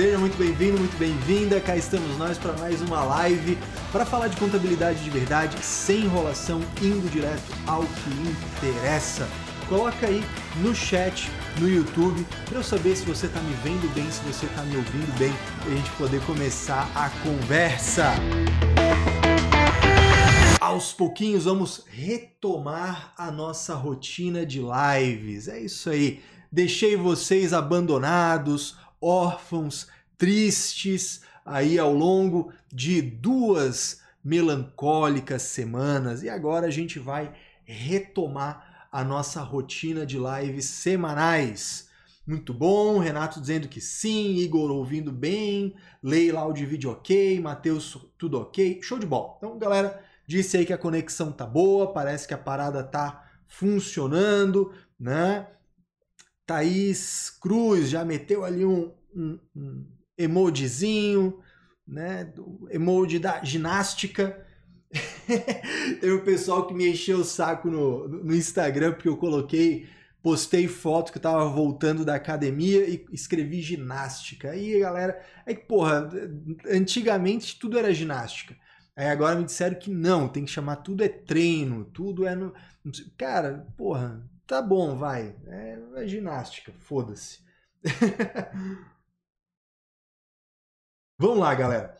Seja muito bem-vindo, muito bem-vinda. Cá estamos nós para mais uma live para falar de contabilidade de verdade, sem enrolação, indo direto ao que interessa. Coloca aí no chat, no YouTube, para eu saber se você está me vendo bem, se você está me ouvindo bem, para a gente poder começar a conversa. Aos pouquinhos vamos retomar a nossa rotina de lives. É isso aí. Deixei vocês abandonados, órfãos, tristes aí ao longo de duas melancólicas semanas e agora a gente vai retomar a nossa rotina de lives semanais. Muito bom, Renato dizendo que sim, Igor ouvindo bem, Leila áudio e vídeo ok, Matheus tudo ok, show de bola. Então, galera, disse aí que a conexão tá boa, parece que a parada tá funcionando, né? Thaís Cruz já meteu ali um, um, um emojizinho, né? Emoji da ginástica. Teve um pessoal que me encheu o saco no, no Instagram porque eu coloquei, postei foto que eu tava voltando da academia e escrevi ginástica. Aí, galera, é que, porra, antigamente tudo era ginástica. Aí agora me disseram que não, tem que chamar tudo é treino, tudo é no. Cara, porra, Tá bom, vai. É, é ginástica, foda-se. Vamos lá, galera.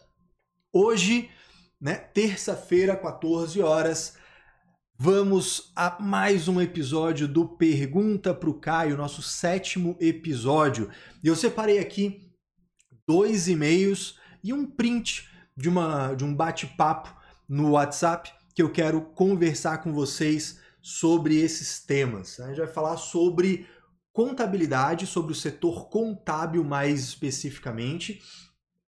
Hoje, né, terça-feira, 14 horas, vamos a mais um episódio do Pergunta pro Caio, nosso sétimo episódio. E eu separei aqui dois e-mails e um print de, uma, de um bate-papo no WhatsApp que eu quero conversar com vocês sobre esses temas. A gente vai falar sobre contabilidade, sobre o setor contábil mais especificamente,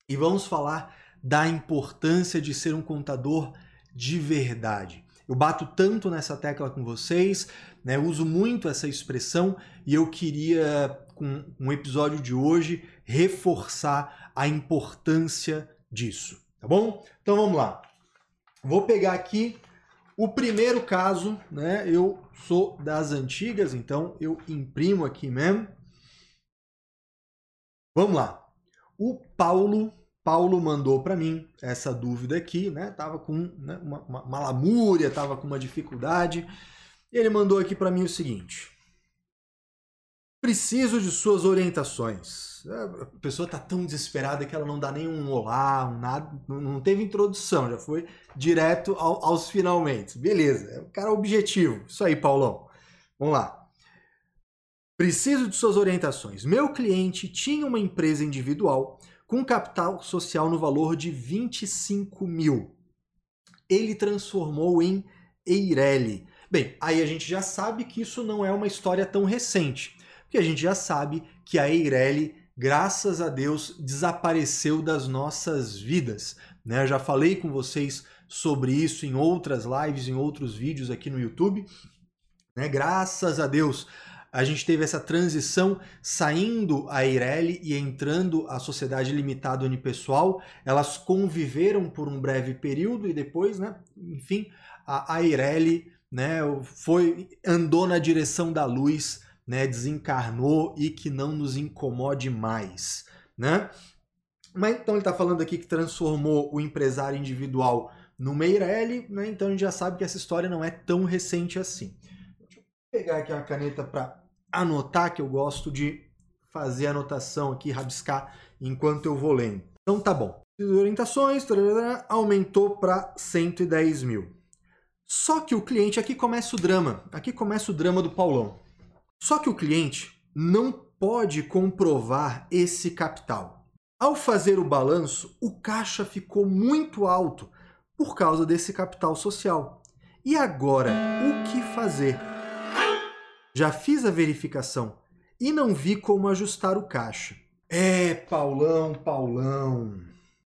e vamos falar da importância de ser um contador de verdade. Eu bato tanto nessa tecla com vocês, né? uso muito essa expressão e eu queria, com um episódio de hoje, reforçar a importância disso, tá bom? Então vamos lá. Vou pegar aqui o primeiro caso, né, eu sou das antigas, então eu imprimo aqui mesmo. Vamos lá. O Paulo, Paulo mandou para mim essa dúvida aqui, né? Tava com né, uma, uma, uma lamúria, tava com uma dificuldade. Ele mandou aqui para mim o seguinte: Preciso de suas orientações. É, a pessoa está tão desesperada que ela não dá nem um olá, um nada, não teve introdução, já foi direto ao, aos finalmente. Beleza, é o cara objetivo. Isso aí, Paulão. Vamos lá. Preciso de suas orientações. Meu cliente tinha uma empresa individual com capital social no valor de 25 mil. Ele transformou em Eireli. Bem, aí a gente já sabe que isso não é uma história tão recente porque a gente já sabe que a Eireli, graças a Deus, desapareceu das nossas vidas. Né? Eu já falei com vocês sobre isso em outras lives, em outros vídeos aqui no YouTube. Né? Graças a Deus, a gente teve essa transição saindo a Eireli e entrando a sociedade limitada unipessoal. Elas conviveram por um breve período e depois, né, enfim, a, a Eireli né, foi andou na direção da luz né, desencarnou e que não nos incomode mais, né? Mas então ele está falando aqui que transformou o empresário individual no Meirelli, né? Então a gente já sabe que essa história não é tão recente assim. Pegar aqui uma caneta para anotar, que eu gosto de fazer anotação aqui, rabiscar enquanto eu vou lendo. Então tá bom. Orientações, aumentou para 110 mil. Só que o cliente, aqui começa o drama. Aqui começa o drama do Paulão. Só que o cliente não pode comprovar esse capital. Ao fazer o balanço, o caixa ficou muito alto por causa desse capital social. E agora, o que fazer? Já fiz a verificação e não vi como ajustar o caixa. É, Paulão, Paulão.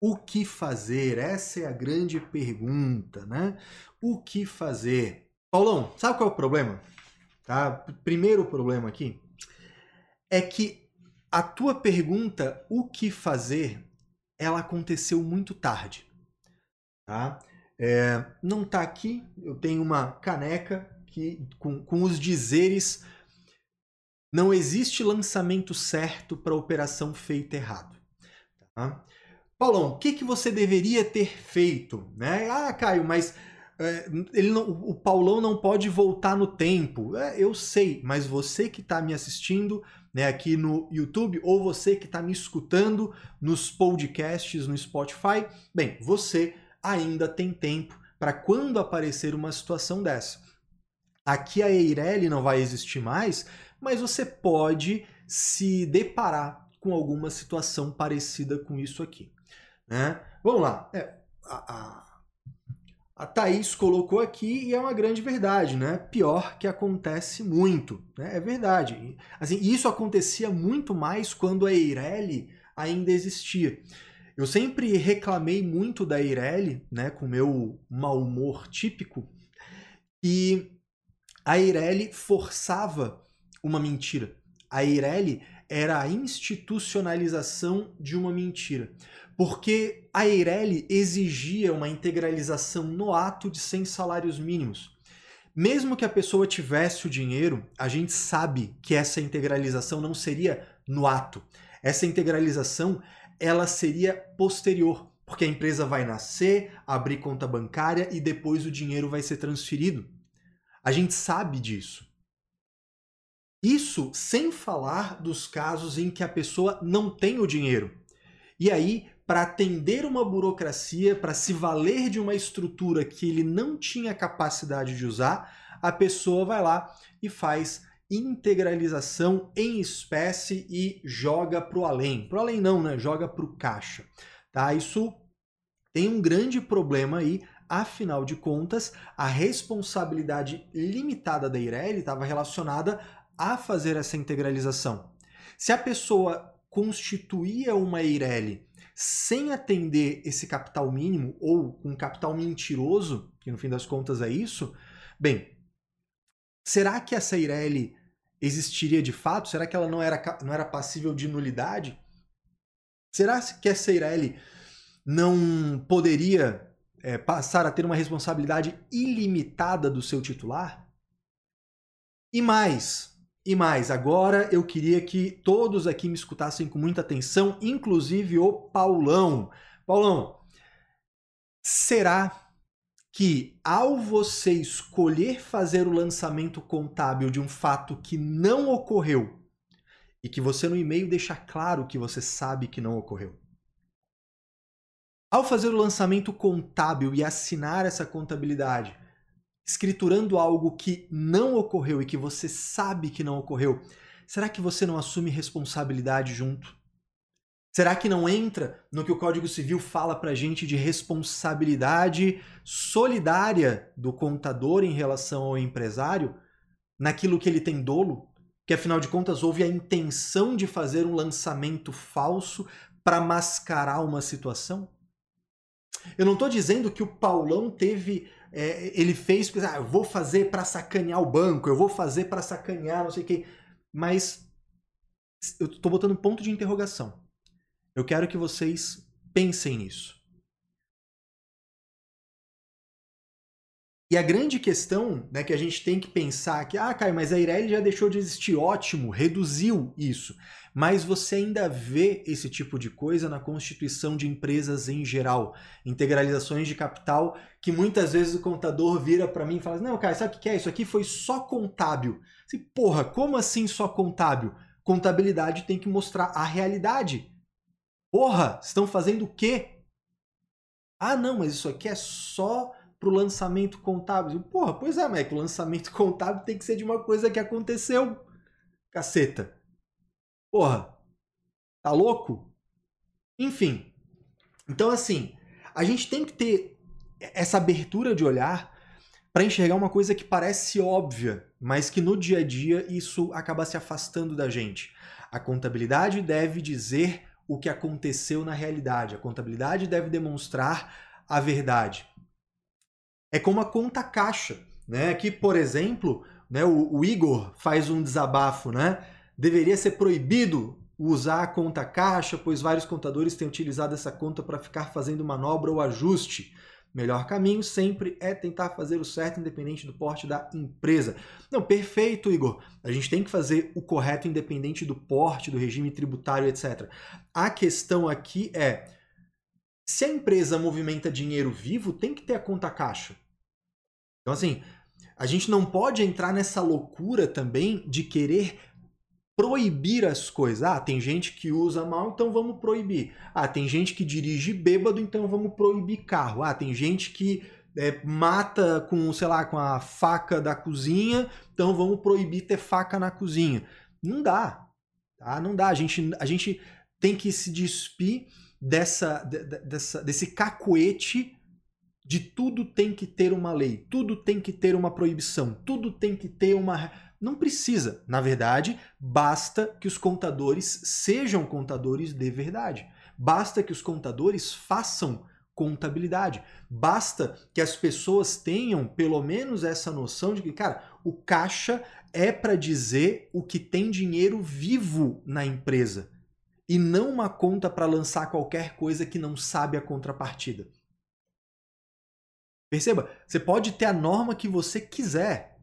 O que fazer? Essa é a grande pergunta, né? O que fazer? Paulão, sabe qual é o problema? Tá? Primeiro problema aqui é que a tua pergunta, o que fazer, ela aconteceu muito tarde. Tá? É, não está aqui, eu tenho uma caneca que, com, com os dizeres não existe lançamento certo para operação feita errado. Tá? Paulão, o que, que você deveria ter feito? Né? Ah, Caio, mas é, ele não, o Paulão não pode voltar no tempo. É, eu sei, mas você que está me assistindo né, aqui no YouTube ou você que está me escutando nos podcasts no Spotify, bem, você ainda tem tempo para quando aparecer uma situação dessa. Aqui a Eireli não vai existir mais, mas você pode se deparar com alguma situação parecida com isso aqui. Né? Vamos lá. É, a, a, a Thaís colocou aqui e é uma grande verdade, né? Pior que acontece muito. Né? É verdade. Assim, isso acontecia muito mais quando a Eireli ainda existia. Eu sempre reclamei muito da Eireli, né, com meu mau humor típico, e a Eireli forçava uma mentira. A Eireli era a institucionalização de uma mentira. Porque a Eireli exigia uma integralização no ato de 100 salários mínimos. Mesmo que a pessoa tivesse o dinheiro, a gente sabe que essa integralização não seria no ato. Essa integralização ela seria posterior, porque a empresa vai nascer, abrir conta bancária e depois o dinheiro vai ser transferido. A gente sabe disso. Isso sem falar dos casos em que a pessoa não tem o dinheiro. E aí, para atender uma burocracia, para se valer de uma estrutura que ele não tinha capacidade de usar, a pessoa vai lá e faz integralização em espécie e joga para o além. Para o além não, né? Joga para o caixa. Tá? Isso tem um grande problema aí, afinal de contas, a responsabilidade limitada da Ireli estava relacionada a fazer essa integralização. Se a pessoa constituía uma Eireli sem atender esse capital mínimo ou um capital mentiroso, que no fim das contas é isso, bem, Será que essa Eireli existiria de fato? Será que ela não era, não era passível de nulidade? Será que essa Eireli não poderia é, passar a ter uma responsabilidade ilimitada do seu titular? E mais, e mais, agora eu queria que todos aqui me escutassem com muita atenção, inclusive o Paulão. Paulão, será que ao você escolher fazer o lançamento contábil de um fato que não ocorreu e que você no e-mail deixa claro que você sabe que não ocorreu. Ao fazer o lançamento contábil e assinar essa contabilidade, escriturando algo que não ocorreu e que você sabe que não ocorreu, será que você não assume responsabilidade junto? Será que não entra no que o Código Civil fala para gente de responsabilidade solidária do contador em relação ao empresário, naquilo que ele tem dolo? Que afinal de contas houve a intenção de fazer um lançamento falso para mascarar uma situação? Eu não estou dizendo que o Paulão teve. É, ele fez, ah, eu vou fazer para sacanear o banco, eu vou fazer para sacanear não sei o quê. Mas eu estou botando ponto de interrogação. Eu quero que vocês pensem nisso. E a grande questão né, que a gente tem que pensar que, ah, Caio, mas a Ireli já deixou de existir, ótimo, reduziu isso. Mas você ainda vê esse tipo de coisa na constituição de empresas em geral. Integralizações de capital que muitas vezes o contador vira para mim e fala: Não, Caio, sabe o que é? Isso aqui foi só contábil. Assim, Porra, como assim só contábil? Contabilidade tem que mostrar a realidade. Porra, estão fazendo o quê? Ah, não, mas isso aqui é só para o lançamento contábil. Porra, pois é, mas é o lançamento contábil tem que ser de uma coisa que aconteceu. Caceta. Porra, tá louco? Enfim. Então, assim, a gente tem que ter essa abertura de olhar para enxergar uma coisa que parece óbvia, mas que no dia a dia isso acaba se afastando da gente. A contabilidade deve dizer o que aconteceu na realidade. A contabilidade deve demonstrar a verdade. É como a conta caixa, né? Que, por exemplo, né, o, o Igor faz um desabafo, né? Deveria ser proibido usar a conta caixa, pois vários contadores têm utilizado essa conta para ficar fazendo manobra ou ajuste. melhor caminho sempre é tentar fazer o certo independente do porte da empresa. Não, perfeito, Igor. A gente tem que fazer o correto independente do porte, do regime tributário, etc. A questão aqui é se a empresa movimenta dinheiro vivo, tem que ter a conta caixa. Então, assim, a gente não pode entrar nessa loucura também de querer proibir as coisas. Ah, tem gente que usa mal, então vamos proibir. Ah, tem gente que dirige bêbado, então vamos proibir carro. Ah, tem gente que é, mata com, sei lá, com a faca da cozinha, então vamos proibir ter faca na cozinha. Não dá. Tá? Não dá. A gente, a gente tem que se despir dessa, dessa, desse cacuete de tudo tem que ter uma lei, tudo tem que ter uma proibição, tudo tem que ter uma. Não precisa. Na verdade, basta que os contadores sejam contadores de verdade. Basta que os contadores façam contabilidade. Basta que as pessoas tenham pelo menos essa noção de que, cara, o caixa é para dizer o que tem dinheiro vivo na empresa e não uma conta para lançar qualquer coisa que não sabe a contrapartida. Perceba, você pode ter a norma que você quiser.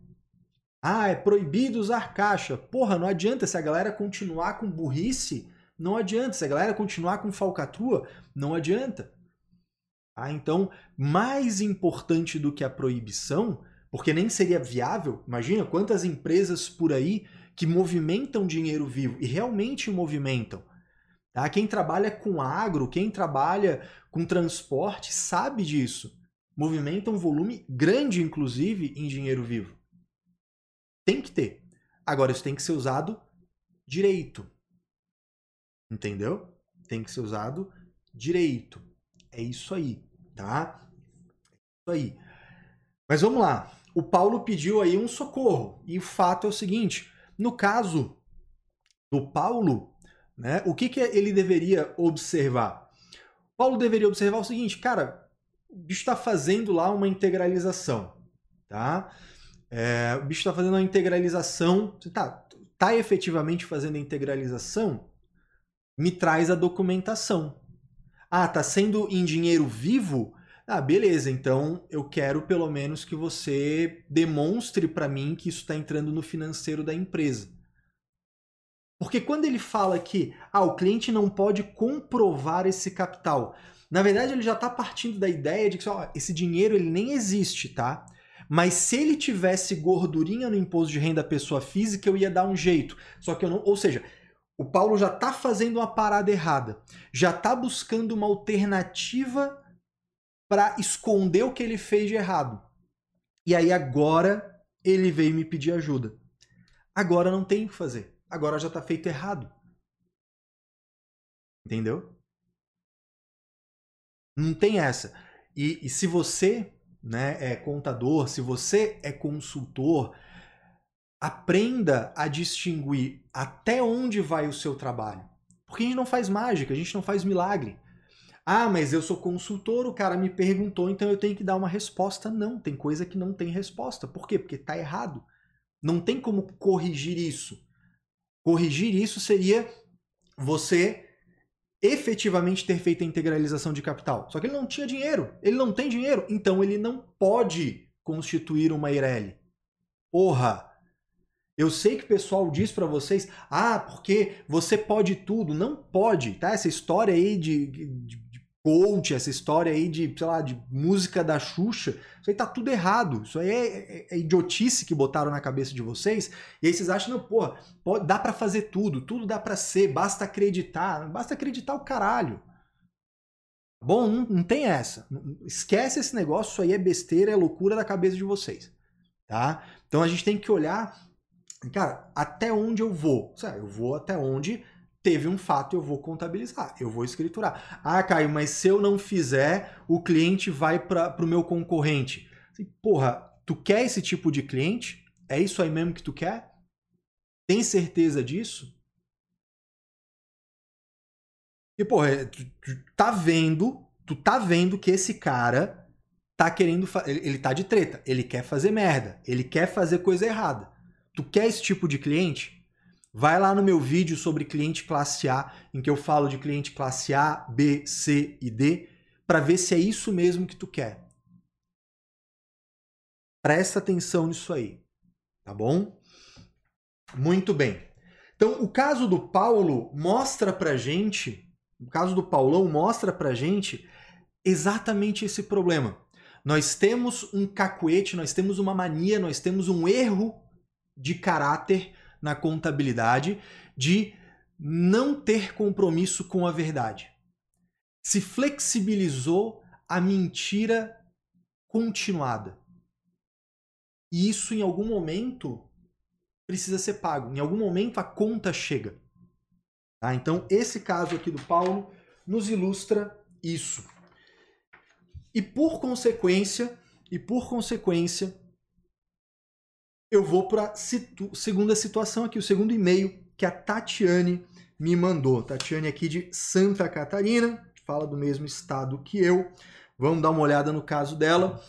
Ah, é proibido usar caixa. Porra, não adianta se a galera continuar com burrice, não adianta. Se a galera continuar com falcatrua, não adianta. Ah, então, mais importante do que a proibição, porque nem seria viável, imagina quantas empresas por aí que movimentam dinheiro vivo e realmente movimentam, Tá? Quem trabalha com agro, quem trabalha com transporte, sabe disso. Movimenta um volume grande, inclusive, em dinheiro vivo. Tem que ter. Agora, isso tem que ser usado direito. Entendeu? Tem que ser usado direito. É isso aí, tá? É isso aí. Mas vamos lá. O Paulo pediu aí um socorro. E o fato é o seguinte: no caso do Paulo, né? O que, que ele deveria observar? Paulo deveria observar o seguinte, cara, o bicho está fazendo lá uma integralização, tá? É, o bicho está fazendo uma integralização, tá, tá efetivamente fazendo a integralização? Me traz a documentação. Ah, tá sendo em dinheiro vivo? Ah, beleza, então eu quero pelo menos que você demonstre para mim que isso está entrando no financeiro da empresa. Porque quando ele fala que ah, o cliente não pode comprovar esse capital, na verdade ele já está partindo da ideia de que ó, esse dinheiro ele nem existe, tá? Mas se ele tivesse gordurinha no imposto de renda pessoa física, eu ia dar um jeito. Só que eu não. Ou seja, o Paulo já está fazendo uma parada errada. Já está buscando uma alternativa para esconder o que ele fez de errado. E aí agora ele veio me pedir ajuda. Agora não tem o que fazer agora já está feito errado. Entendeu? Não tem essa. E, e, se você né, é contador, se você é consultor, aprenda a distinguir até onde vai o seu trabalho. Porque a gente não faz mágica, a gente não faz milagre. Ah, mas eu sou consultor, o cara me perguntou, então eu tenho que dar uma resposta. Não, tem coisa que não tem resposta. Por quê? Porque está errado. Não tem como corrigir isso. Corrigir isso seria você efetivamente ter feito a integralização de capital. Só que ele não tinha dinheiro. Ele não tem dinheiro, então ele não pode constituir uma Eireli. Porra! Eu sei que o pessoal diz para vocês, ah, porque você pode tudo. Não pode, tá? Essa história aí de, de coach, essa história aí de, sei lá, de música da Xuxa, isso aí tá tudo errado. Isso aí é, é, é idiotice que botaram na cabeça de vocês. E aí vocês acham, não, pô, pode, dá para fazer tudo, tudo dá para ser, basta acreditar. Basta acreditar o caralho. Bom, não, não tem essa. Esquece esse negócio, isso aí é besteira, é loucura da cabeça de vocês. Tá? Então a gente tem que olhar, cara, até onde eu vou? Eu vou até onde teve um fato, eu vou contabilizar, eu vou escriturar. Ah, Caio, mas se eu não fizer, o cliente vai para o meu concorrente. Assim, porra, tu quer esse tipo de cliente? É isso aí mesmo que tu quer? Tem certeza disso? E, porra, é, tu, tu tá vendo, tu tá vendo que esse cara tá querendo, ele, ele tá de treta, ele quer fazer merda, ele quer fazer coisa errada. Tu quer esse tipo de cliente? Vai lá no meu vídeo sobre cliente classe A, em que eu falo de cliente classe A, B, C e D, para ver se é isso mesmo que tu quer. Presta atenção nisso aí, tá bom? Muito bem. Então, o caso do Paulo mostra pra gente, o caso do Paulão mostra pra gente exatamente esse problema. Nós temos um cacuete, nós temos uma mania, nós temos um erro de caráter na contabilidade de não ter compromisso com a verdade. Se flexibilizou a mentira continuada. E isso, em algum momento, precisa ser pago. Em algum momento, a conta chega. Tá? Então, esse caso aqui do Paulo nos ilustra isso. E por consequência, e por consequência, eu vou para a situ segunda situação aqui, o segundo e-mail que a Tatiane me mandou. Tatiane aqui de Santa Catarina, fala do mesmo estado que eu. Vamos dar uma olhada no caso dela.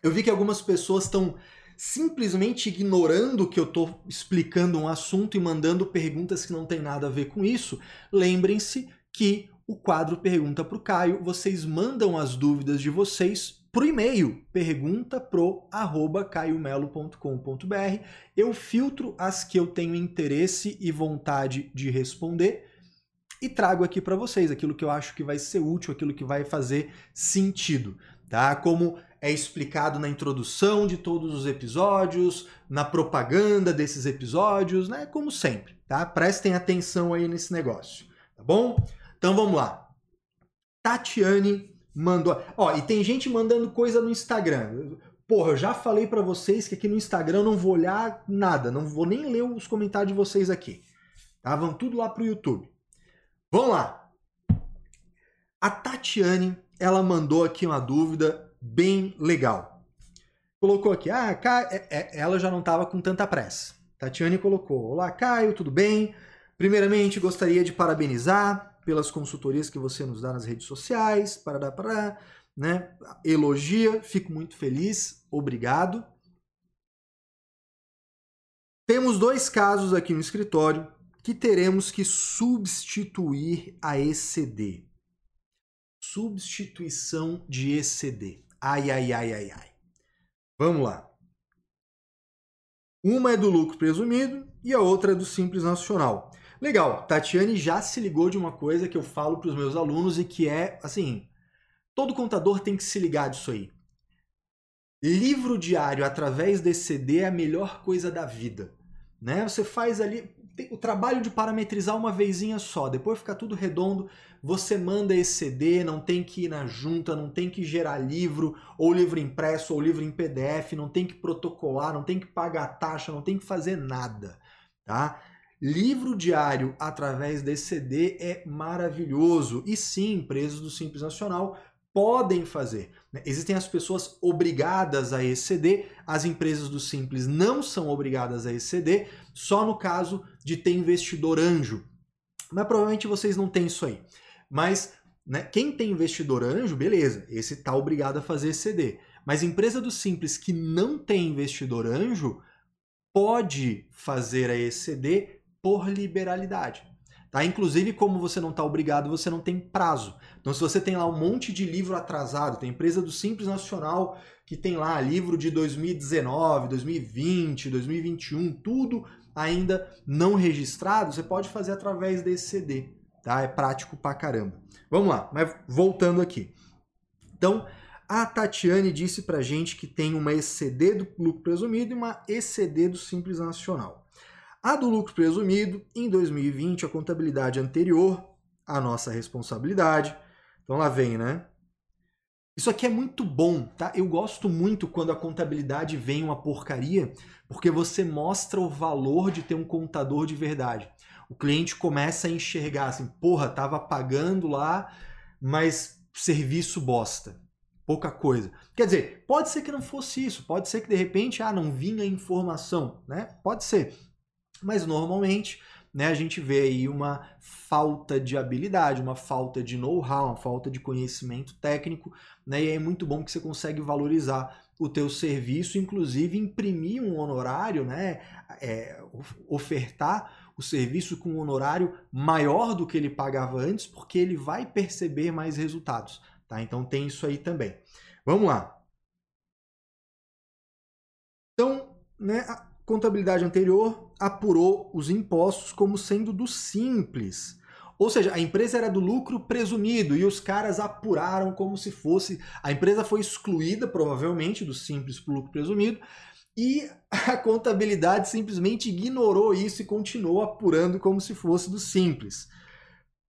Eu vi que algumas pessoas estão simplesmente ignorando que eu estou explicando um assunto e mandando perguntas que não tem nada a ver com isso. Lembrem-se que o quadro Pergunta para o Caio, vocês mandam as dúvidas de vocês pro e-mail pergunta pro arroba caiomelo.com.br. Eu filtro as que eu tenho interesse e vontade de responder e trago aqui para vocês aquilo que eu acho que vai ser útil, aquilo que vai fazer sentido, tá? Como é explicado na introdução de todos os episódios, na propaganda desses episódios, né? Como sempre, tá? Prestem atenção aí nesse negócio, tá bom? Então vamos lá. Tatiane mandou. Ó, e tem gente mandando coisa no Instagram. Porra, eu já falei para vocês que aqui no Instagram eu não vou olhar nada, não vou nem ler os comentários de vocês aqui. Tá? Vão tudo lá pro YouTube. Vamos lá. A Tatiane, ela mandou aqui uma dúvida bem legal. Colocou aqui, ah, é, é, ela já não estava com tanta pressa. Tatiane colocou, olá Caio, tudo bem? Primeiramente, gostaria de parabenizar pelas consultorias que você nos dá nas redes sociais, para para né? Elogia, fico muito feliz, obrigado. Temos dois casos aqui no escritório que teremos que substituir a ECD. Substituição de ECD. Ai, ai, ai, ai, ai. Vamos lá. Uma é do lucro presumido e a outra é do Simples Nacional. Legal, Tatiane já se ligou de uma coisa que eu falo para os meus alunos e que é, assim, todo contador tem que se ligar disso aí. Livro diário através desse CD é a melhor coisa da vida. Né? Você faz ali o trabalho de parametrizar uma vezinha só, depois fica tudo redondo, você manda esse CD, não tem que ir na junta, não tem que gerar livro, ou livro impresso, ou livro em PDF, não tem que protocolar, não tem que pagar taxa, não tem que fazer nada, tá? Livro diário através desse CD é maravilhoso. E sim, empresas do Simples Nacional podem fazer. Né? Existem as pessoas obrigadas a exceder, as empresas do Simples não são obrigadas a exceder, só no caso de ter investidor anjo. Mas provavelmente vocês não têm isso aí. Mas né, quem tem investidor anjo, beleza, esse está obrigado a fazer exceder. Mas empresa do Simples que não tem investidor anjo pode fazer a exceder por liberalidade. Tá? Inclusive, como você não está obrigado, você não tem prazo. Então, se você tem lá um monte de livro atrasado, tem empresa do Simples Nacional que tem lá livro de 2019, 2020, 2021, tudo ainda não registrado, você pode fazer através desse CD. Tá? É prático pra caramba. Vamos lá, mas voltando aqui. Então, a Tatiane disse pra gente que tem uma ECD do lucro presumido e uma ECD do Simples Nacional. A do lucro presumido, em 2020, a contabilidade anterior à nossa responsabilidade. Então lá vem, né? Isso aqui é muito bom, tá? Eu gosto muito quando a contabilidade vem uma porcaria, porque você mostra o valor de ter um contador de verdade. O cliente começa a enxergar assim, porra, tava pagando lá, mas serviço bosta. Pouca coisa. Quer dizer, pode ser que não fosse isso, pode ser que de repente, ah, não vinha informação, né? Pode ser mas normalmente né, a gente vê aí uma falta de habilidade, uma falta de know-how, uma falta de conhecimento técnico, né, e é muito bom que você consegue valorizar o teu serviço, inclusive imprimir um honorário, né, é, ofertar o serviço com um honorário maior do que ele pagava antes, porque ele vai perceber mais resultados, tá? Então tem isso aí também. Vamos lá. Então, né, a contabilidade anterior apurou os impostos como sendo do simples. Ou seja, a empresa era do lucro presumido e os caras apuraram como se fosse. A empresa foi excluída, provavelmente, do simples para o lucro presumido, e a contabilidade simplesmente ignorou isso e continuou apurando como se fosse do simples.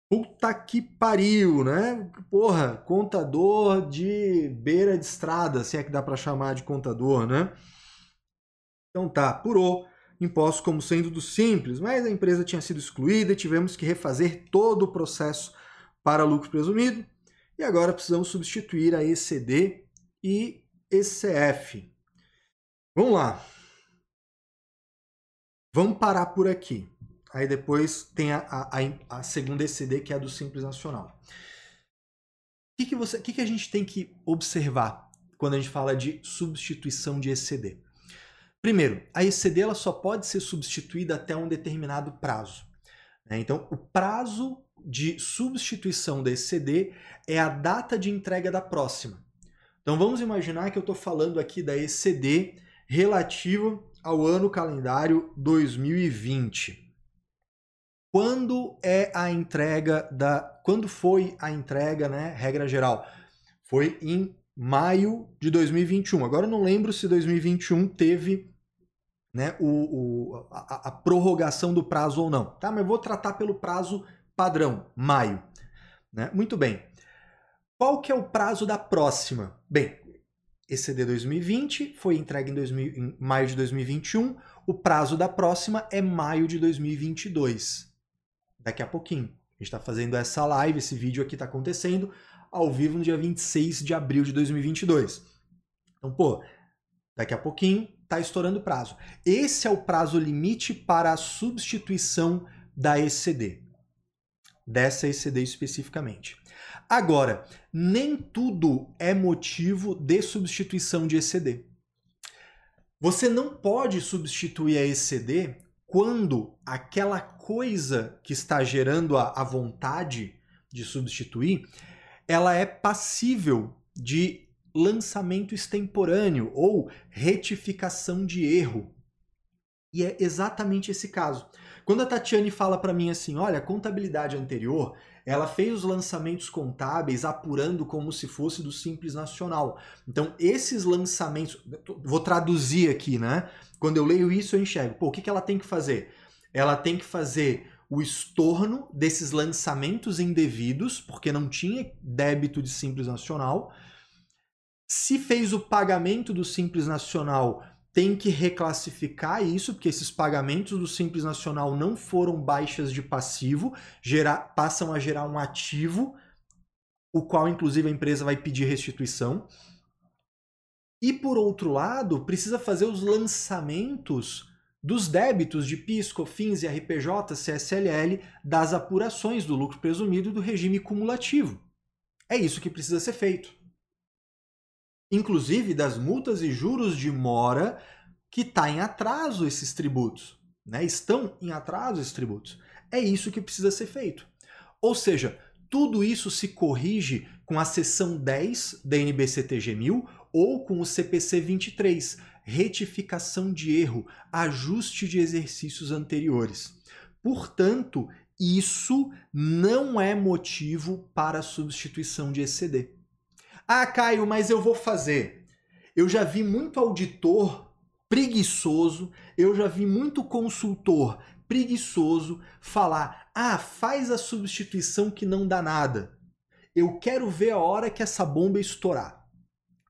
Puta que pariu, né? Porra, contador de beira de estrada, se é que dá para chamar de contador, né? Então tá, apurou impostos como sendo do simples, mas a empresa tinha sido excluída e tivemos que refazer todo o processo para lucro presumido. E agora precisamos substituir a ECD e ECF. Vamos lá. Vamos parar por aqui. Aí depois tem a, a, a segunda ECD, que é a do Simples Nacional. O que, que, você, que, que a gente tem que observar quando a gente fala de substituição de ECD? Primeiro, a ECD ela só pode ser substituída até um determinado prazo. Né? Então, o prazo de substituição da ECD é a data de entrega da próxima. Então, vamos imaginar que eu estou falando aqui da ECD relativa ao ano calendário 2020 quando é a entrega da. Quando foi a entrega, né? Regra geral. Foi em maio de 2021. Agora eu não lembro se 2021 teve né, o, o a, a, prorrogação do prazo ou não. Tá? Mas eu vou tratar pelo prazo padrão, maio. Né? Muito bem. Qual que é o prazo da próxima? Bem, ECD 2020 foi entregue em, 2000, em maio de 2021. O prazo da próxima é maio de 2022 daqui a pouquinho. A gente está fazendo essa live, esse vídeo aqui está acontecendo ao vivo no dia 26 de abril de 2022. Então, pô, daqui a pouquinho está estourando o prazo. Esse é o prazo limite para a substituição da ECD. Dessa ECD especificamente. Agora, nem tudo é motivo de substituição de ECD. Você não pode substituir a ECD quando aquela coisa que está gerando a, a vontade de substituir, ela é passível de lançamento extemporâneo ou retificação de erro. E é exatamente esse caso. Quando a Tatiane fala para mim assim, olha, a contabilidade anterior, ela fez os lançamentos contábeis apurando como se fosse do Simples Nacional. Então, esses lançamentos, vou traduzir aqui, né? Quando eu leio isso, eu enxergo. Pô, o que, que ela tem que fazer? Ela tem que fazer o estorno desses lançamentos indevidos, porque não tinha débito de Simples Nacional. Se fez o pagamento do Simples Nacional, tem que reclassificar isso, porque esses pagamentos do Simples Nacional não foram baixas de passivo, passam a gerar um ativo, o qual inclusive a empresa vai pedir restituição. E por outro lado, precisa fazer os lançamentos dos débitos de PIS, COFINS e RPJ, CSLL das apurações do lucro presumido do regime cumulativo. É isso que precisa ser feito. Inclusive das multas e juros de mora que está em atraso esses tributos. Né? Estão em atraso esses tributos. É isso que precisa ser feito. Ou seja, tudo isso se corrige com a seção 10 da NBCTG 1000 ou com o CPC 23, retificação de erro, ajuste de exercícios anteriores. Portanto, isso não é motivo para substituição de ECD. Ah, Caio, mas eu vou fazer. Eu já vi muito auditor preguiçoso, eu já vi muito consultor preguiçoso falar: ah, faz a substituição que não dá nada. Eu quero ver a hora que essa bomba estourar.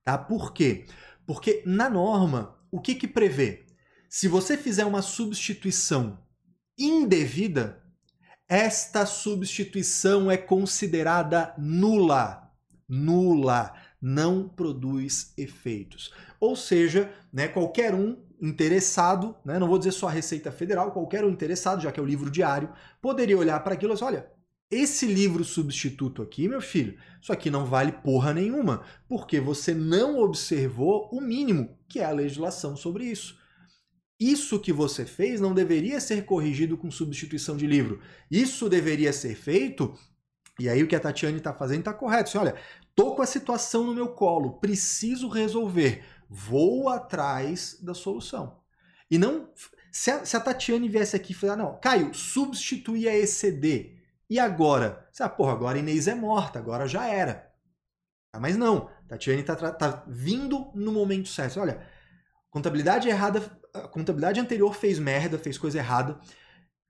Tá? Por quê? Porque na norma, o que, que prevê? Se você fizer uma substituição indevida, esta substituição é considerada nula. Nula. Não produz efeitos. Ou seja, né, qualquer um interessado, né, não vou dizer só a Receita Federal, qualquer um interessado, já que é o livro diário, poderia olhar para aquilo e dizer, olha, esse livro substituto aqui, meu filho, isso aqui não vale porra nenhuma, porque você não observou o mínimo, que é a legislação sobre isso. Isso que você fez não deveria ser corrigido com substituição de livro. Isso deveria ser feito, e aí o que a Tatiane está fazendo está correto. Assim, olha, tô com a situação no meu colo, preciso resolver. Vou atrás da solução. E não. Se a, se a Tatiane viesse aqui e falar, não, Caio, substituir a ECD. E agora? Você, ah, porra, agora a Inês é morta, agora já era. Ah, mas não, Tatiane está tá vindo no momento certo. Olha, contabilidade errada, a contabilidade anterior fez merda, fez coisa errada,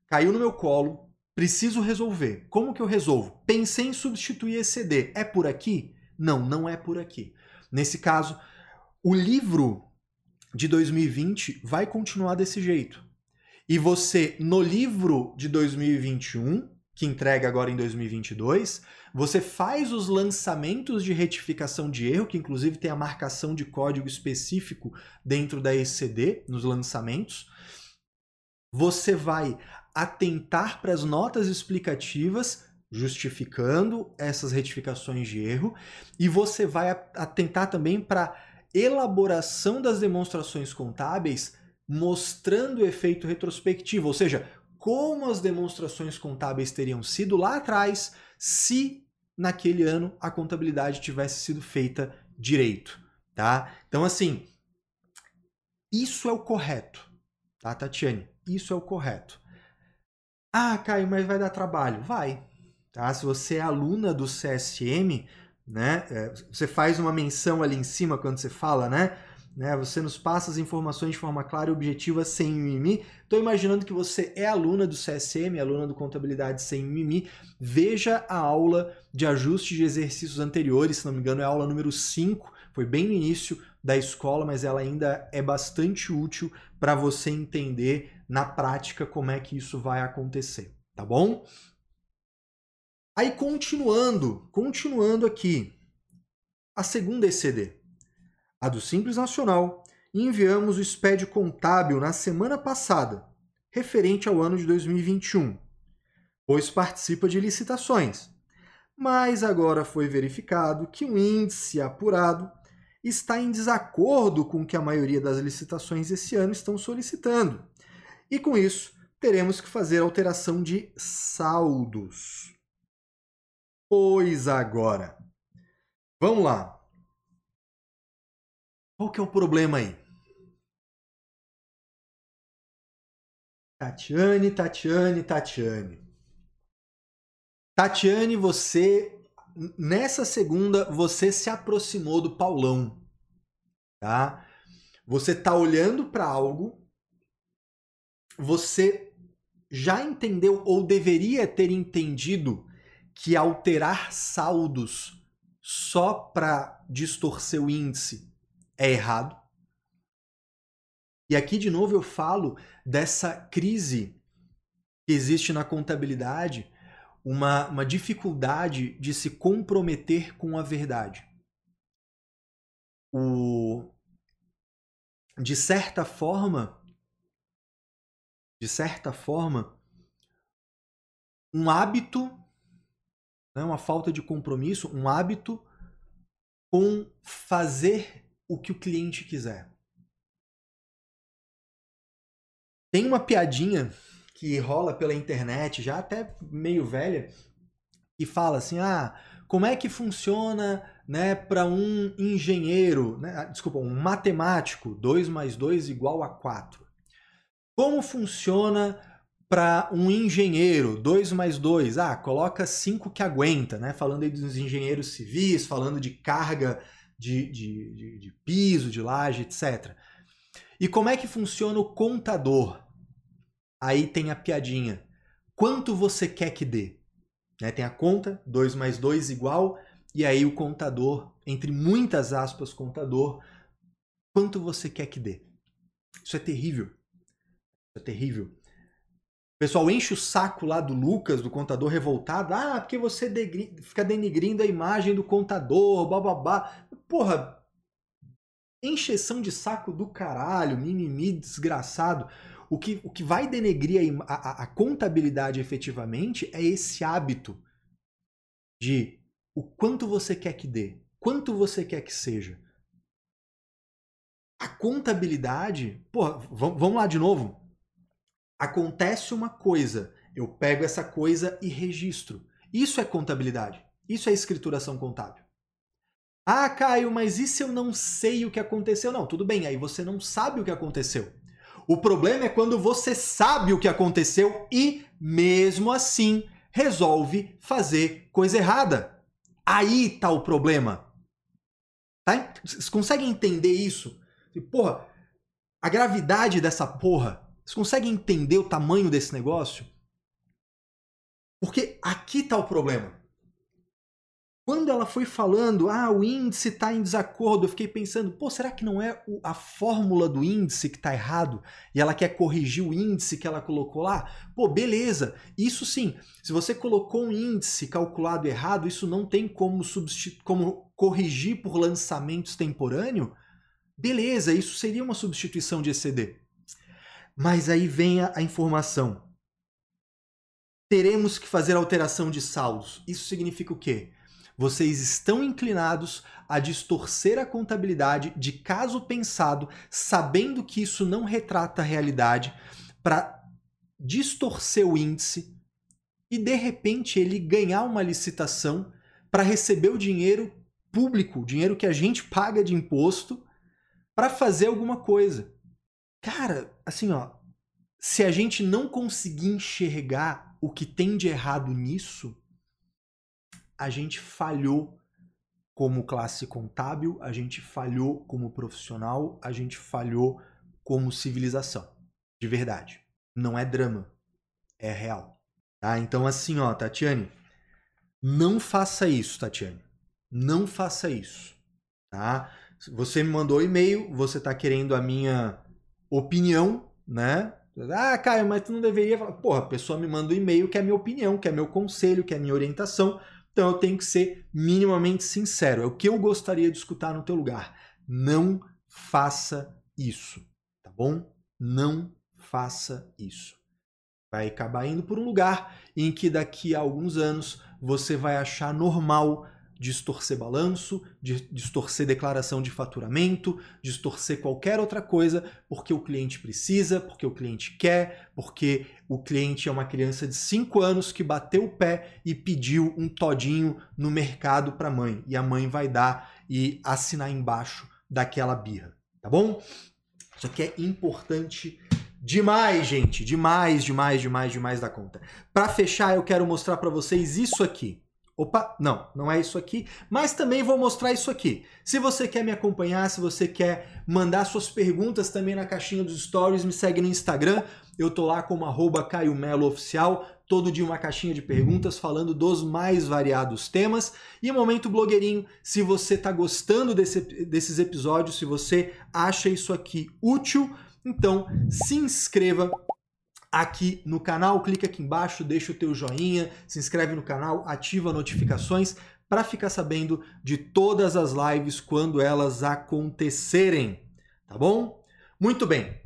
caiu no meu colo, preciso resolver. Como que eu resolvo? Pensei em substituir ECD. É por aqui? Não, não é por aqui. Nesse caso, o livro de 2020 vai continuar desse jeito. E você, no livro de 2021, que entrega agora em 2022, você faz os lançamentos de retificação de erro, que inclusive tem a marcação de código específico dentro da ECD, nos lançamentos. Você vai atentar para as notas explicativas justificando essas retificações de erro e você vai atentar também para elaboração das demonstrações contábeis mostrando o efeito retrospectivo, ou seja, como as demonstrações contábeis teriam sido lá atrás se naquele ano a contabilidade tivesse sido feita direito, tá? Então assim, isso é o correto, tá, Tatiane? Isso é o correto. Ah, Caio, mas vai dar trabalho. Vai. Tá? Se você é aluna do CSM, né, é, você faz uma menção ali em cima quando você fala, né? né? Você nos passa as informações de forma clara e objetiva, sem mimimi. Estou imaginando que você é aluna do CSM, aluna do Contabilidade Sem Mimimi. Veja a aula de ajuste de exercícios anteriores, se não me engano, é a aula número 5. Foi bem no início da escola, mas ela ainda é bastante útil para você entender na prática como é que isso vai acontecer, tá bom? Aí continuando, continuando aqui, a segunda ECD, a do Simples Nacional, enviamos o SPED contábil na semana passada, referente ao ano de 2021, pois participa de licitações. Mas agora foi verificado que o índice apurado está em desacordo com o que a maioria das licitações esse ano estão solicitando. E com isso, teremos que fazer alteração de saldos. Pois agora. Vamos lá. Qual que é o problema aí? Tatiane, Tatiane, Tatiane. Tatiane, você nessa segunda você se aproximou do Paulão, tá? Você tá olhando para algo, você já entendeu ou deveria ter entendido que alterar saldos só para distorcer o índice é errado. E aqui de novo eu falo dessa crise que existe na contabilidade uma, uma dificuldade de se comprometer com a verdade. O, de certa forma, de certa forma, um hábito, né, uma falta de compromisso, um hábito com fazer o que o cliente quiser. Tem uma piadinha que rola pela internet, já até meio velha, que fala assim: ah, como é que funciona né, para um engenheiro, né, ah, desculpa, um matemático, 2 mais 2 igual a 4? Como funciona para um engenheiro, 2 mais 2? Ah, coloca 5 que aguenta, né? Falando aí dos engenheiros civis, falando de carga de, de, de, de piso, de laje, etc. E como é que funciona o contador? Aí tem a piadinha. Quanto você quer que dê? Né? Tem a conta, 2 mais 2 igual, e aí o contador, entre muitas aspas, contador, quanto você quer que dê? Isso é terrível. É terrível. O pessoal enche o saco lá do Lucas, do contador revoltado. Ah, porque você fica denigrindo a imagem do contador, bababá. Porra, encheção de saco do caralho, mimimi desgraçado. O que, o que vai denegrir a, a, a contabilidade efetivamente é esse hábito de o quanto você quer que dê, quanto você quer que seja. A contabilidade, pô, vamos lá de novo. Acontece uma coisa, eu pego essa coisa e registro. Isso é contabilidade. Isso é escrituração contábil. Ah, Caio, mas e se eu não sei o que aconteceu? Não, tudo bem, aí você não sabe o que aconteceu. O problema é quando você sabe o que aconteceu e, mesmo assim, resolve fazer coisa errada. Aí tá o problema. Tá? Vocês conseguem entender isso? Porra, a gravidade dessa porra. Vocês conseguem entender o tamanho desse negócio? Porque aqui tá o problema. Quando ela foi falando, ah, o índice está em desacordo, eu fiquei pensando, pô, será que não é a fórmula do índice que está errado e ela quer corrigir o índice que ela colocou lá? Pô, beleza. Isso sim, se você colocou um índice calculado errado, isso não tem como, como corrigir por lançamento extemporâneo? Beleza, isso seria uma substituição de ECD. Mas aí vem a, a informação. Teremos que fazer alteração de saldos. Isso significa o quê? vocês estão inclinados a distorcer a contabilidade de caso pensado, sabendo que isso não retrata a realidade, para distorcer o índice e de repente ele ganhar uma licitação para receber o dinheiro público, o dinheiro que a gente paga de imposto, para fazer alguma coisa. Cara, assim, ó, se a gente não conseguir enxergar o que tem de errado nisso, a gente falhou como classe contábil, a gente falhou como profissional, a gente falhou como civilização. De verdade. Não é drama. É real. Tá? Então, assim, ó, Tatiane, não faça isso, Tatiane. Não faça isso. Tá? Você me mandou e-mail, você está querendo a minha opinião, né? Ah, Caio, mas tu não deveria falar. Porra, a pessoa me manda um e-mail que é minha opinião, que é meu conselho, que é minha orientação. Então eu tenho que ser minimamente sincero. É o que eu gostaria de escutar no teu lugar. Não faça isso, tá bom? Não faça isso. Vai acabar indo por um lugar em que daqui a alguns anos você vai achar normal distorcer balanço, distorcer declaração de faturamento, distorcer qualquer outra coisa, porque o cliente precisa, porque o cliente quer, porque o cliente é uma criança de 5 anos que bateu o pé e pediu um todinho no mercado para a mãe, e a mãe vai dar e assinar embaixo daquela birra, tá bom? Isso aqui é importante demais, gente, demais, demais, demais, demais da conta. Para fechar, eu quero mostrar para vocês isso aqui. Opa, não, não é isso aqui, mas também vou mostrar isso aqui. Se você quer me acompanhar, se você quer mandar suas perguntas também na caixinha dos stories, me segue no Instagram, eu tô lá como arroba Caio Melo Oficial, todo dia uma caixinha de perguntas falando dos mais variados temas. E momento blogueirinho, se você tá gostando desse, desses episódios, se você acha isso aqui útil, então se inscreva aqui no canal, clica aqui embaixo, deixa o teu joinha, se inscreve no canal, ativa notificações para ficar sabendo de todas as lives quando elas acontecerem, tá bom? Muito bem.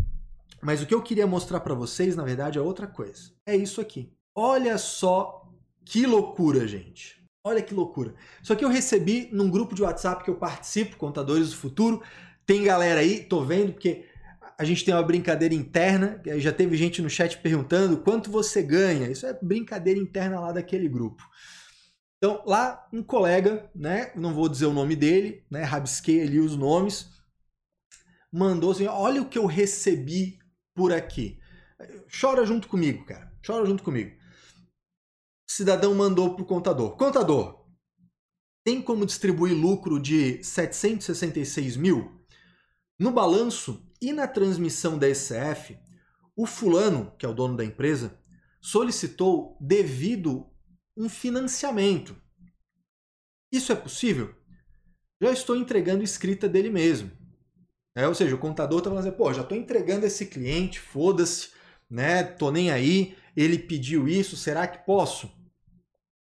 Mas o que eu queria mostrar para vocês, na verdade, é outra coisa. É isso aqui. Olha só que loucura, gente. Olha que loucura. Isso aqui eu recebi num grupo de WhatsApp que eu participo, Contadores do Futuro. Tem galera aí, tô vendo, porque a gente tem uma brincadeira interna, já teve gente no chat perguntando quanto você ganha. Isso é brincadeira interna lá daquele grupo. Então, lá um colega, né, não vou dizer o nome dele, né, rabisquei ali os nomes, mandou assim, olha o que eu recebi por aqui. Chora junto comigo, cara. Chora junto comigo. O cidadão mandou pro contador. Contador, tem como distribuir lucro de 766 mil? No balanço e na transmissão da ECF, o fulano, que é o dono da empresa, solicitou devido um financiamento. Isso é possível? Já estou entregando escrita dele mesmo. É, ou seja, o contador está falando assim, pô, já estou entregando esse cliente, foda-se, né? Tô nem aí, ele pediu isso, será que posso?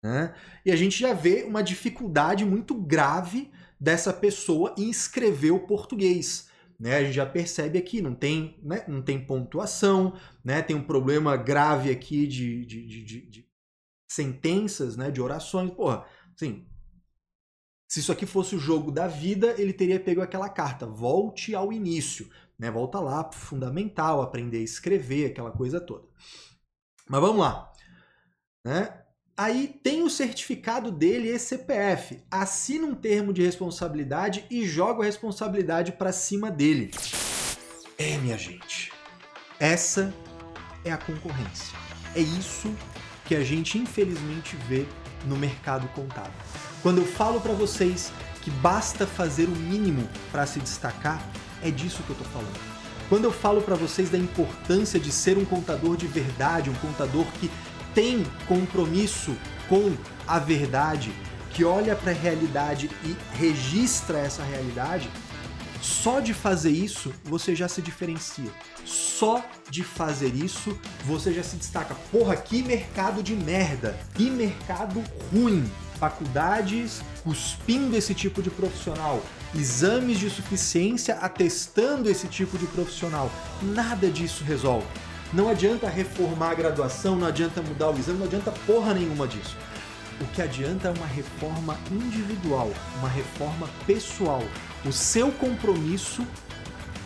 Né? E a gente já vê uma dificuldade muito grave dessa pessoa em escrever o português né? A gente já percebe aqui, não tem, né? não tem pontuação, né? Tem um problema grave aqui de, de, de, de sentenças, né? De orações. Porra, assim, se isso aqui fosse o jogo da vida, ele teria pego aquela carta, volte ao início, né? Volta lá, fundamental, aprender a escrever, aquela coisa toda. Mas vamos lá, né? Aí tem o certificado dele e CPF. Assina um termo de responsabilidade e joga a responsabilidade para cima dele. É, minha gente. Essa é a concorrência. É isso que a gente infelizmente vê no mercado contábil. Quando eu falo para vocês que basta fazer o mínimo para se destacar, é disso que eu tô falando. Quando eu falo para vocês da importância de ser um contador de verdade, um contador que tem compromisso com a verdade, que olha para a realidade e registra essa realidade, só de fazer isso você já se diferencia. Só de fazer isso você já se destaca. Porra, que mercado de merda! Que mercado ruim! Faculdades cuspindo esse tipo de profissional, exames de suficiência atestando esse tipo de profissional. Nada disso resolve. Não adianta reformar a graduação, não adianta mudar o exame, não adianta porra nenhuma disso. O que adianta é uma reforma individual, uma reforma pessoal. O seu compromisso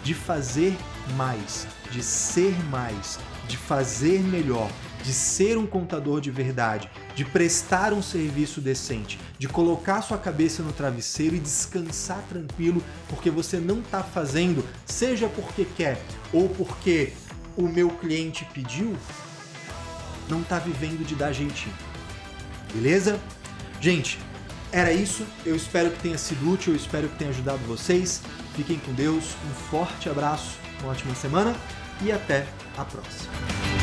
de fazer mais, de ser mais, de fazer melhor, de ser um contador de verdade, de prestar um serviço decente, de colocar sua cabeça no travesseiro e descansar tranquilo, porque você não está fazendo, seja porque quer ou porque o meu cliente pediu, não está vivendo de dar jeitinho. Beleza? Gente, era isso. Eu espero que tenha sido útil, eu espero que tenha ajudado vocês. Fiquem com Deus, um forte abraço, uma ótima semana e até a próxima.